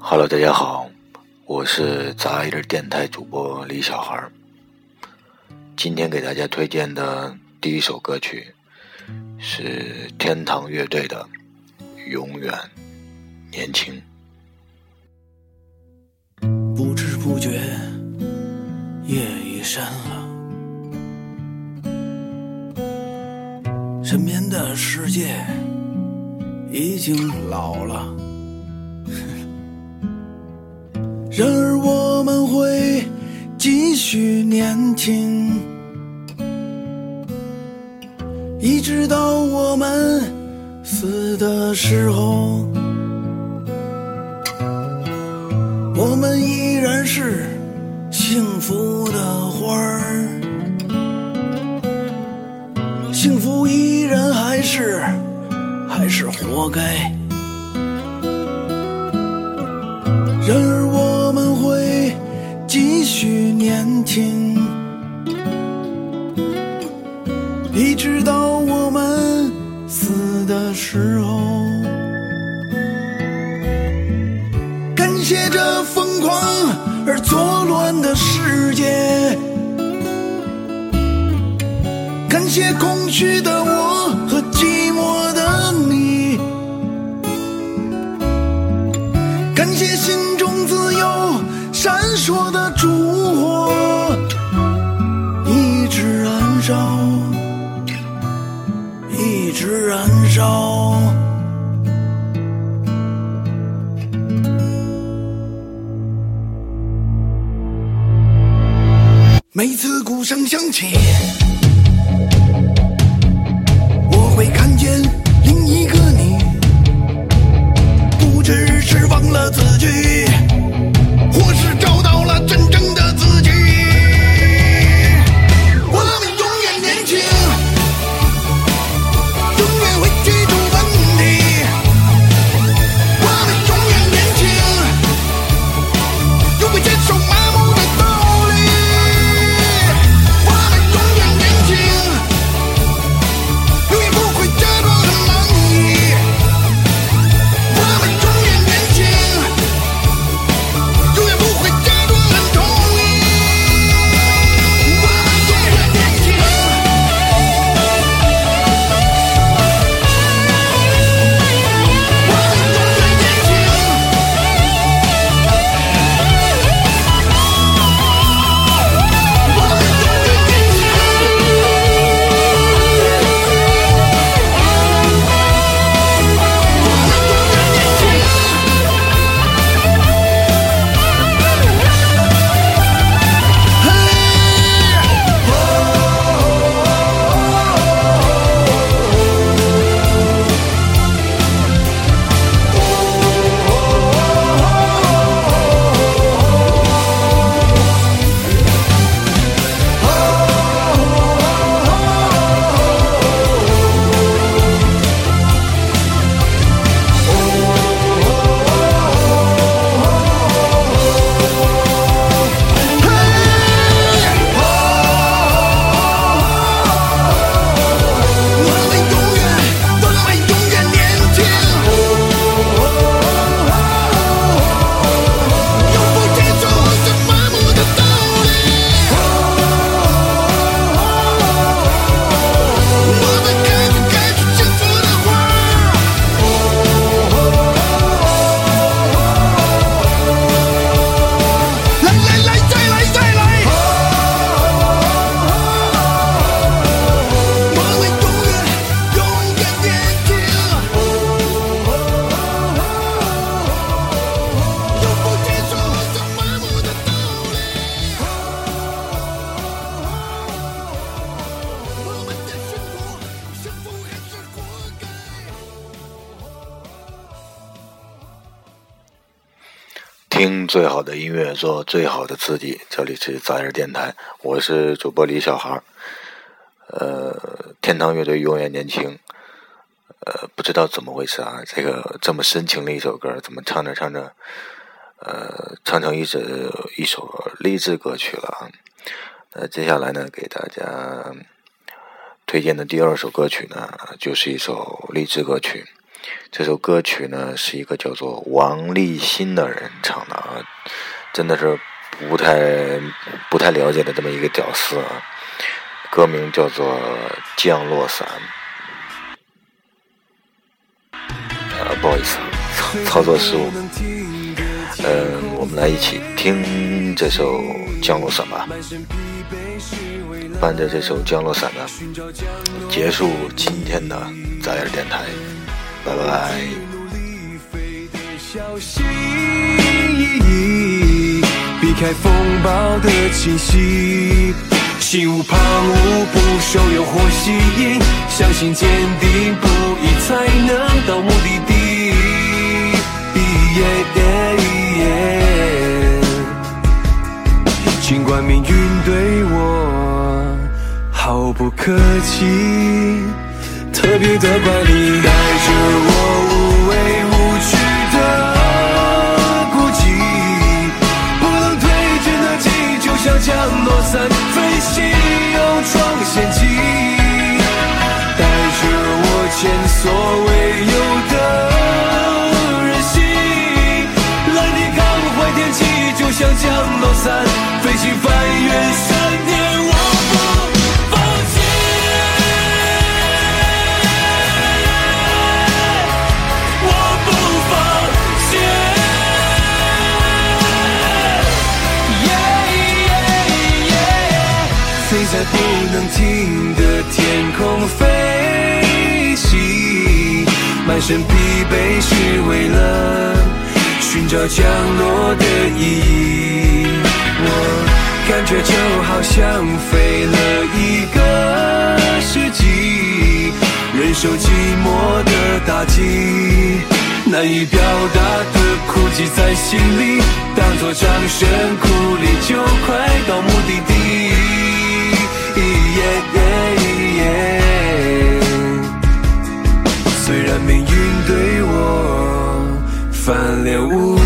Hello，大家好，我是杂音电台主播李小孩儿。今天给大家推荐的第一首歌曲是天堂乐队的《永远年轻》。不知不觉，夜已深了，身边的世界已经老了。然而我们会继续年轻，一直到我们死的时候，我们依然是幸福的花儿，幸福依然还是还是活该。心，一直到我们死的时候。感谢这疯狂而作乱的世界，感谢空虚的我燃烧。每次鼓声响起，我会看见另一个你，不知是忘了自己，听最好的音乐，做最好的自己。这里是杂音电台，我是主播李小孩儿。呃，天堂乐队永远年轻。呃，不知道怎么回事啊，这个这么深情的一首歌，怎么唱着唱着，呃，唱成一首一首励志歌曲了啊？那接下来呢，给大家推荐的第二首歌曲呢，就是一首励志歌曲，这首歌曲呢是一个叫做王立新的人唱的啊，真的是不太不太了解的这么一个屌丝啊。歌名叫做《降落伞》。呃，不好意思，操操作失误。嗯，我们来一起听这首《降落伞》吧。伴着这首《降落伞》呢，结束今天的在耳电台，拜拜。避开风暴的侵袭，心无旁骛，不受诱惑吸引，相信坚定不移才能到目的地。尽管命运对我毫不客气，特别的怪力带着我无畏无惧的孤寂，不能推进的记，就像降落伞。不能停的天空飞行，满身疲惫是为了寻找降落的意义。我感觉就好像飞了一个世纪，忍受寂寞的打击，难以表达的哭泣在心里，当作掌声鼓励，就快到目的地。虽然命运对我翻脸无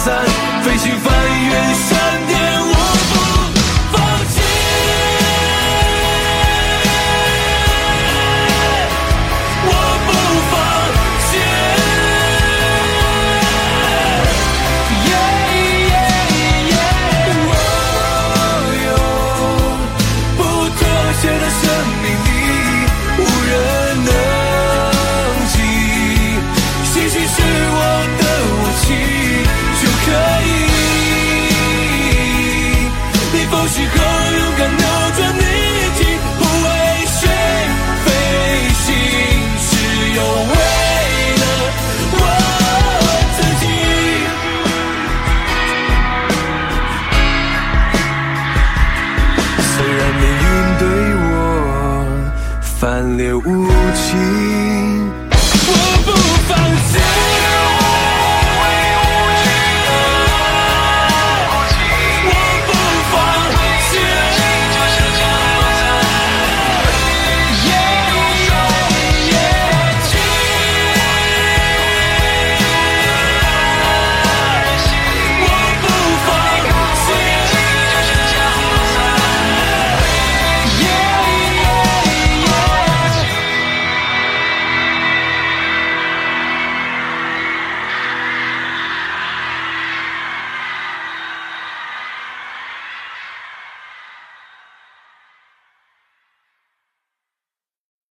三飞行连无期。